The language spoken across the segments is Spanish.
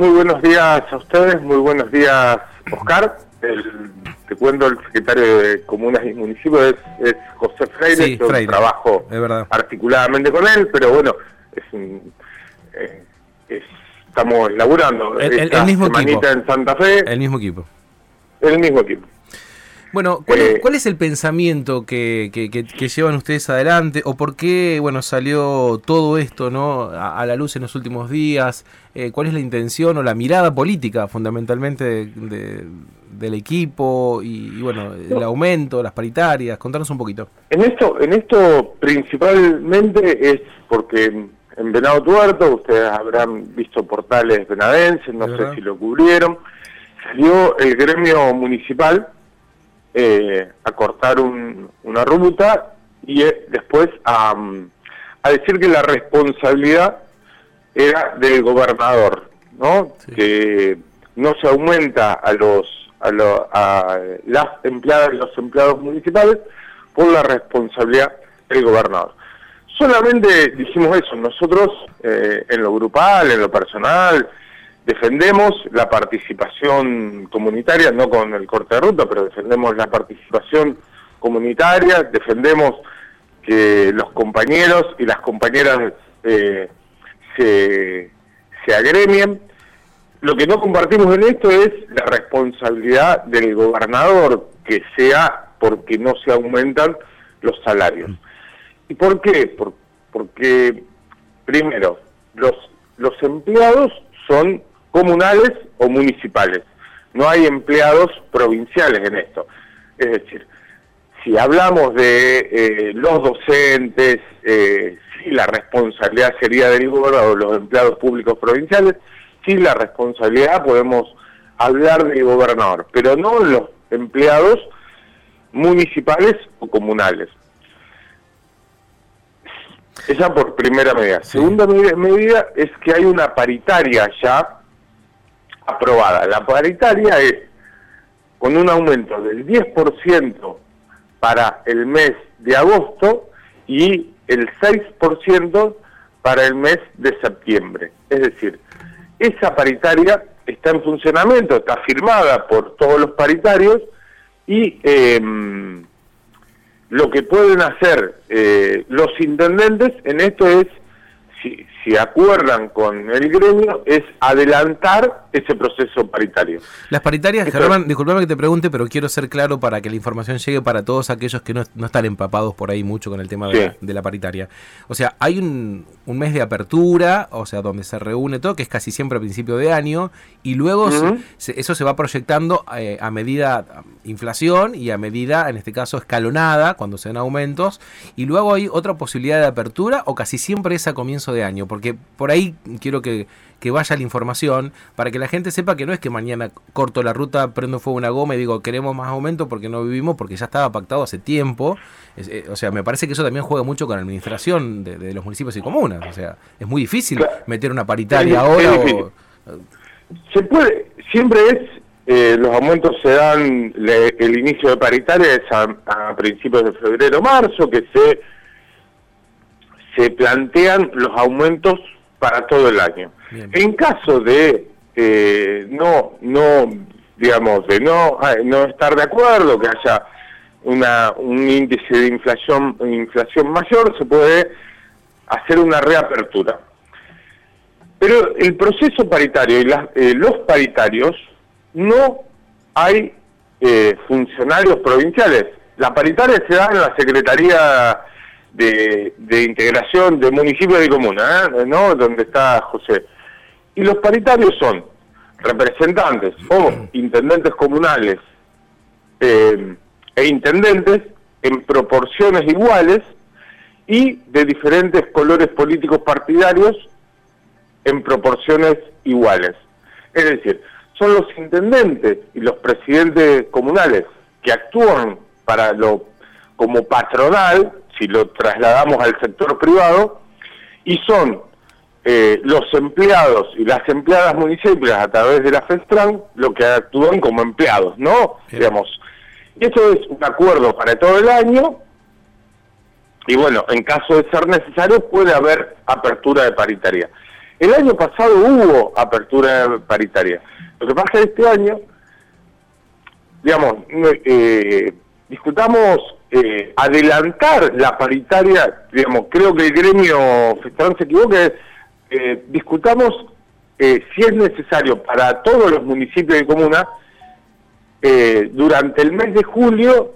Muy buenos días a ustedes, muy buenos días, Oscar. El, te cuento, el secretario de Comunas y Municipios es, José Freire. Sí, yo Freire, trabajo articuladamente con él, pero bueno, es un, eh, es- estamos laburando. El- el- el mismo equipo. en Santa Fe, El mismo equipo. el mismo equipo. Bueno, ¿cuál, es, Eh, cuál es el pensamiento que, que- que- que llevan ustedes adelante o por qué, bueno, salió todo esto, ¿no? A, a la luz en los últimos días. Eh, ¿Cuál es la intención o la mirada política, fundamentalmente, de- de- del equipo y, y, bueno, el aumento, las paritarias? Contanos un poquito. En esto, en esto principalmente es porque en Venado Tuerto, ustedes habrán visto portales venadenses, no sé si lo cubrieron, salió el gremio municipal eh, a cortar un- una ruta y eh, después a, a decir que la responsabilidad era del gobernador, ¿no? Sí. Que no se aumenta a los a, lo- a las empleadas y los empleados municipales por la responsabilidad del gobernador. Solamente dijimos eso, nosotros eh, en lo grupal, en lo personal, defendemos la participación comunitaria, no con el corte de ruta, pero defendemos la participación comunitaria, defendemos que los compañeros y las compañeras eh, se, se agremien. Lo que no compartimos en esto es la responsabilidad del gobernador, que sea porque no se aumentan los salarios. ¿Y por qué? Por- porque, primero, los, los empleados son comunales o municipales. No hay empleados provinciales en esto. Es decir, si hablamos de eh, los docentes, eh, sí la responsabilidad sería del gobernador, los empleados públicos provinciales, sí la responsabilidad podemos hablar del gobernador, pero no los empleados municipales o comunales. Esa por primera medida. Sí. Segunda medida, medida es que hay una paritaria ya aprobada. La paritaria es con un aumento del 10% para el mes de agosto y el 6% para el mes de septiembre. Es decir, esa paritaria está en funcionamiento, está firmada por todos los paritarios y em, lo que pueden hacer eh, los intendentes en esto es, si, si acuerdan con el gremio, es adelantar ese proceso paritario. Las paritarias, Esto- Germán, disculpame que te pregunte, pero quiero ser claro para que la información llegue para todos aquellos que no, no están empapados por ahí mucho con el tema de, Sí. la, de la paritaria. O sea, hay un, un mes de apertura, o sea, donde se reúne todo, que es casi siempre a principio de año, y luego Ujú. se- eso se va proyectando eh, a medida a inflación y a medida, en este caso, escalonada, cuando se dan aumentos, y luego hay otra posibilidad de apertura, o casi siempre es a comienzo de año, porque por ahí quiero que, que vaya la información para que la gente sepa que no es que mañana corto la ruta, prendo fuego una goma y digo queremos más aumento porque no vivimos, porque ya estaba pactado hace tiempo. Es, eh, o sea, me parece que eso también juega mucho con la administración de, de los municipios y comunas. O sea, es muy difícil Claro. meter una paritaria ahora. o-. Se puede, siempre es, eh, los aumentos se dan, le- el inicio de paritaria es a, a principios de febrero, marzo, que se, se plantean los aumentos para todo el año. Bien. En caso de eh, no, no, digamos, de no, ah, no estar de acuerdo, que haya una, un índice de inflación, inflación mayor, se puede hacer una reapertura. Pero el proceso paritario y las- eh, los paritarios no hay eh, funcionarios provinciales. La paritaria se da en la Secretaría de, Integración de Municipios y Comunas, ¿eh? ¿no? Donde está José. Y los paritarios son representantes o intendentes comunales eh, e intendentes en proporciones iguales y de diferentes colores políticos partidarios en proporciones iguales. Es decir, son los intendentes y los presidentes comunales que actúan para lo como patronal, si lo trasladamos al sector privado, y son eh, los empleados y las empleadas municipales a través de la FESTRAN lo que actúan como empleados, ¿no? Bien. Digamos. Y esto es un acuerdo para todo el año, y bueno, en caso de ser necesario puede haber apertura de paritaria. El año pasado hubo apertura paritaria. Lo que pasa es que este año, digamos, eh, discutamos eh, adelantar la paritaria, digamos, creo que el gremio Festrán se equivoca, eh, discutamos eh, si es necesario para todos los municipios de comuna, durante el mes de julio,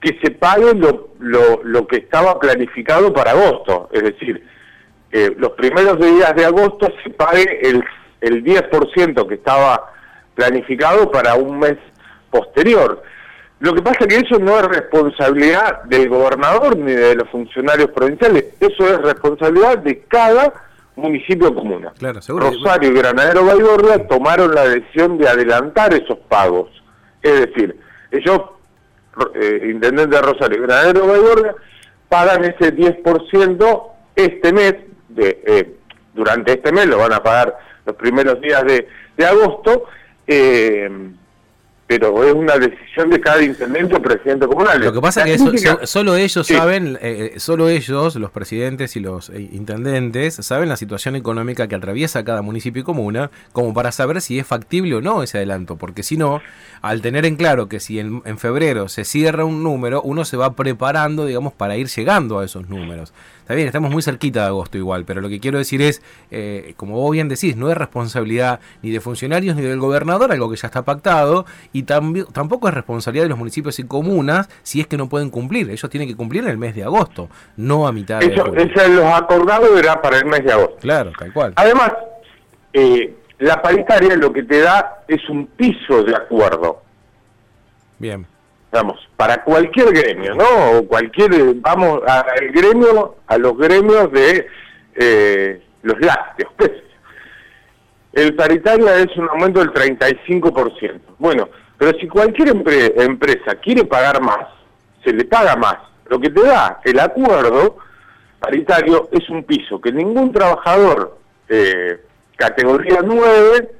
que se pague lo, lo, lo que estaba planificado para agosto, es decir, los primeros días de agosto se pague el, el 10% que estaba planificado para un mes posterior. Lo que pasa es que eso no es responsabilidad del gobernador ni de los funcionarios provinciales, eso es responsabilidad de cada municipio comuna. Claro, Rosario y Granadero Baigorria tomaron la decisión de adelantar esos pagos. Es decir, ellos, eh, intendente de Rosario y Granadero Baigorria, pagan ese 10% este mes, de, eh, durante este mes lo van a pagar los primeros días de, de agosto, eh, pero es una decisión de cada intendente o presidente comunal. Lo que pasa es que solo ellos saben, eh, eh, solo ellos, los presidentes y los eh, intendentes, saben la situación económica que atraviesa cada municipio y comuna, como para saber si es factible o no ese adelanto, porque si no, al tener en claro que si en, en febrero se cierra un número, uno se va preparando, digamos, para ir llegando a esos números. Está bien, estamos muy cerquita de agosto igual, pero lo que quiero decir es, como vos bien decís, no es responsabilidad ni de funcionarios ni del gobernador, algo que ya está pactado, y tampoco es responsabilidad de los municipios y comunas si es que no pueden cumplir. Ellos tienen que cumplir en el mes de agosto, no a mitad de Eso, Eso los acordados era para el mes de agosto. Claro, tal cual. Además, eh, la paritaria lo que te da es un piso de acuerdo. Bien. Vamos, para cualquier gremio, ¿no? O cualquier, vamos al gremio, a los gremios de eh, los lácteos, pues. El paritario es un aumento del 35%. Bueno, pero si cualquier empresa quiere pagar más, se le paga más. Lo que te da el acuerdo paritario es un piso que ningún trabajador eh, categoría 9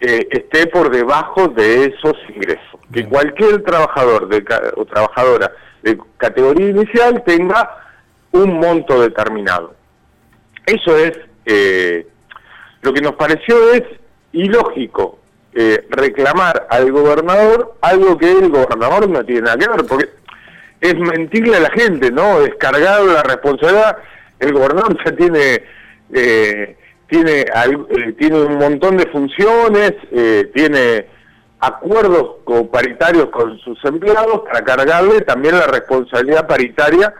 eh, esté por debajo de esos ingresos. Que cualquier trabajador de, o trabajadora de categoría inicial tenga un monto determinado. Eso es, eh, lo que nos pareció es ilógico eh, reclamar al gobernador algo que el gobernador no tiene nada que ver, porque es mentirle a la gente, ¿no? Descargar la responsabilidad, el gobernador ya tiene eh, tiene eh, tiene un montón de funciones, tiene acuerdos paritarios con sus empleados para cargarle también la responsabilidad paritaria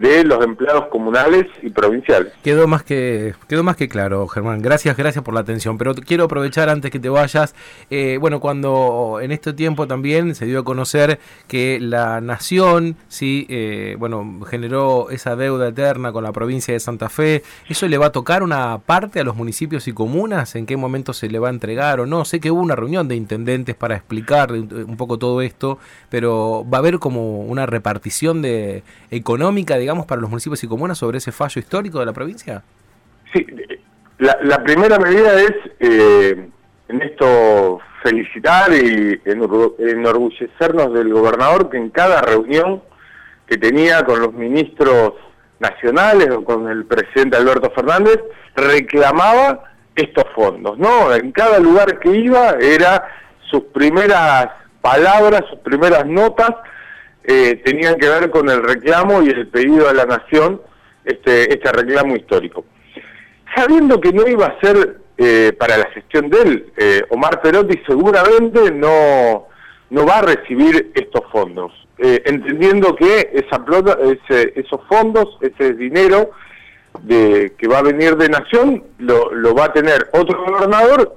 de los empleados comunales y provinciales. Quedó más que quedó más que claro, Germán. Gracias, gracias por la atención. Pero quiero aprovechar antes que te vayas. Eh, bueno, cuando en este tiempo también se dio a conocer que la nación, sí, eh, bueno, generó esa deuda eterna con la provincia de Santa Fe. ¿Eso le va a tocar una parte a los municipios y comunas? ¿En qué momento se le va a entregar o no? Sé que hubo una reunión de intendentes para explicar un poco todo esto, pero va a haber como una repartición de económica, digamos para los municipios y comunas sobre ese fallo histórico de la provincia? Sí, la, primera medida es eh, en esto felicitar y enorgullecernos del gobernador que en cada reunión que tenía con los ministros nacionales o con el presidente Alberto Fernández reclamaba estos fondos, ¿no? En cada lugar que iba era sus primeras palabras, sus primeras notas eh, tenían que ver con el reclamo y el pedido a la nación, este, este reclamo histórico. Sabiendo que no iba a ser eh, para la gestión de él, eh, Omar Perotti seguramente no, no va a recibir estos fondos, entendiendo que esa plata, ese, esos fondos, ese dinero de, que va a venir de Nación, lo, lo va a tener otro gobernador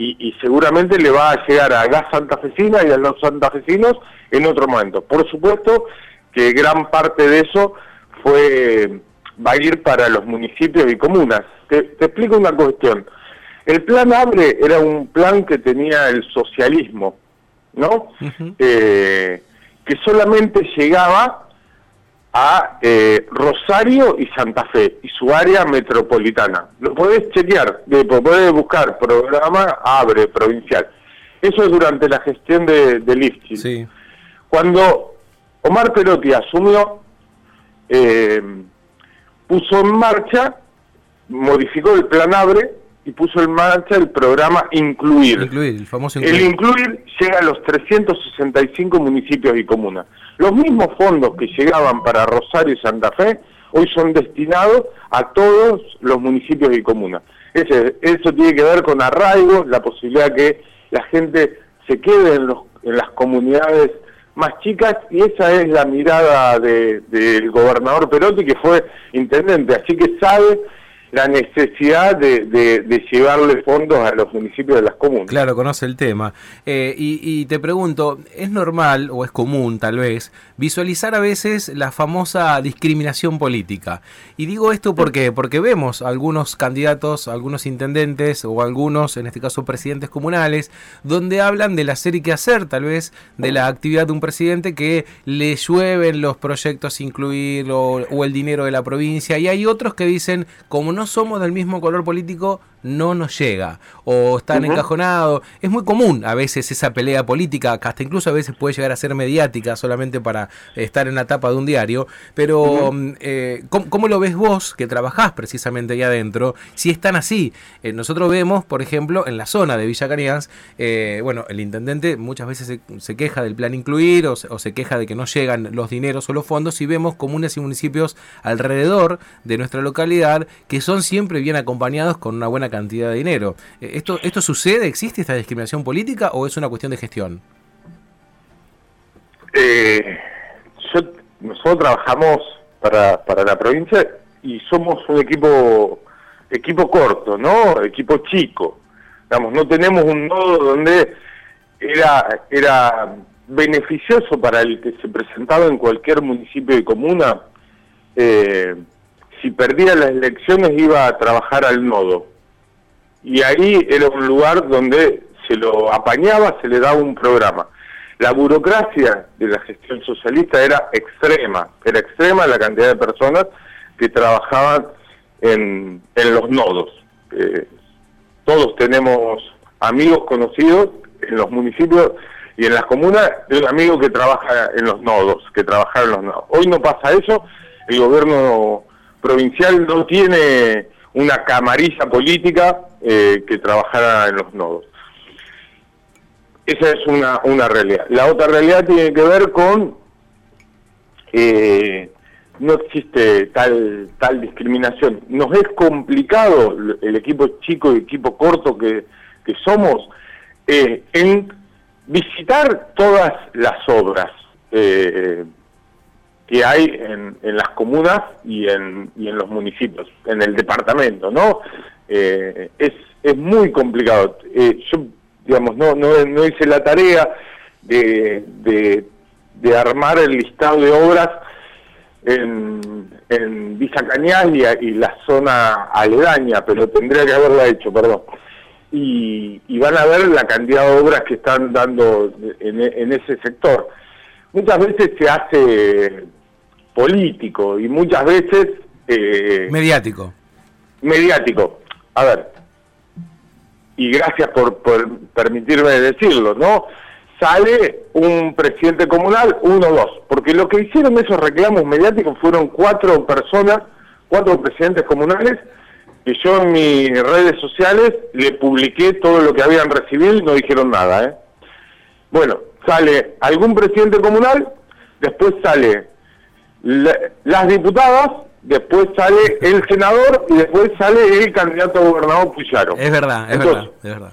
y, seguramente le va a llegar a Gas Santafesina y a los santafesinos en otro momento. Por supuesto que gran parte de eso fue va a ir para los municipios y comunas. Te, explico una cuestión. El plan ABRE era un plan que tenía el socialismo, ¿no? Eh, que solamente llegaba a eh, Rosario y Santa Fe y su área metropolitana. Lo podés chequear, podés buscar programa Abre Provincial. Eso es durante la gestión de, de Cuando Omar Perotti asumió, eh, puso en marcha modificó el plan ABRE y puso en marcha el programa Incluir. Incluir, el famoso Incluir. El Incluir llega a los 365 municipios y comunas. Los mismos fondos que llegaban para Rosario y Santa Fe hoy son destinados a todos los municipios y comunas. Ese, eso tiene que ver con arraigo, la posibilidad que la gente se quede en, los, en las comunidades más chicas y esa es la mirada del gobernador Perotti que fue intendente, así que sabe la necesidad de, de, llevarle fondos a los municipios de las comunas. Claro, conoce el tema. Eh, y, te pregunto, ¿es normal o es común tal vez visualizar a veces la famosa discriminación política? Y digo esto porque, porque vemos algunos candidatos, algunos intendentes o algunos, en este caso presidentes comunales, donde hablan del hacer y qué hacer, tal vez de la actividad de un presidente que le llueven los proyectos incluir o, o el dinero de la provincia. Y hay otros que dicen, como no no somos del mismo color político, no nos llega. O están encajonados. Es muy común a veces esa pelea política, que hasta incluso a veces puede llegar a ser mediática solamente para estar en la tapa de un diario. Pero, mm, eh, ¿cómo, lo ves vos, que trabajás precisamente ahí adentro, si están así? Eh, nosotros vemos, por ejemplo, en la zona de Villa eh, bueno, el intendente muchas veces se, queja del plan incluir o o se queja de que no llegan los dineros o los fondos y vemos comunes y municipios alrededor de nuestra localidad que son siempre bien acompañados con una buena cantidad de dinero. Eh, ¿Esto, esto sucede? ¿Existe esta discriminación política o es una cuestión de gestión? Eh, nosotros trabajamos para, para la provincia y somos un equipo equipo corto, ¿no? Equipo chico. Digamos, no tenemos un nodo donde era era beneficioso para el que se presentaba en cualquier municipio y comuna eh, si perdía las elecciones iba a trabajar al nodo. Y ahí era un lugar donde se lo apañaba, se le daba un programa. La burocracia de la gestión socialista era extrema, era extrema la cantidad de personas que trabajaban en, los nodos. Eh, todos tenemos amigos conocidos en los municipios y en las comunas de un amigo que trabaja en los nodos, que trabaja en los nodos. Hoy no pasa eso, el gobierno provincial no tiene una camarilla política eh, que trabajara en los nodos. Esa es una, una realidad. La otra realidad tiene que ver con eh, no existe tal tal discriminación. Nos es complicado el equipo chico y equipo corto que, que somos eh, en visitar todas las obras. Eh, que hay en, en las comunas y en, y en los municipios, en el departamento, ¿no? Eh, es, es muy complicado. Eh, yo, digamos, no, no, no hice la tarea de, de, armar el listado de obras en, en Villa Cañas y, la zona aledaña, pero tendría que haberla hecho, perdón. Y, y van a ver la cantidad de obras que están dando en, en ese sector. Muchas veces se hace político y muchas veces... Eh, mediático. Mediático. A ver, y gracias por, permitirme decirlo, ¿no? Sale un presidente comunal, uno o dos, porque lo que hicieron esos reclamos mediáticos fueron cuatro personas, cuatro presidentes comunales, que yo en mis redes sociales le publiqué todo lo que habían recibido y no dijeron nada, ¿eh? Bueno, sale algún presidente comunal, después sale las diputadas, después sale el senador y después sale el candidato a gobernador Puyaro. Es verdad, es verdad, es verdad.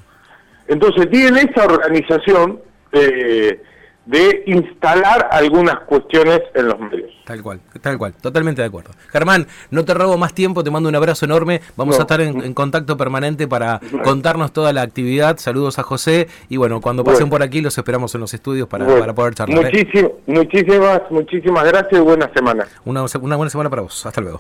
Entonces tienen esa organización eh, de instalar algunas cuestiones en los medios. Tal cual, tal cual, totalmente de acuerdo. Germán, no te robo más tiempo, te mando un abrazo enorme. Vamos a estar en, contacto permanente para contarnos toda la actividad. Saludos a José y bueno, cuando pasen por aquí los esperamos en los estudios para, para poder charlar. ¿eh? muchísimas, muchísimas gracias y buena semana. Una, una buena semana para vos. Hasta luego.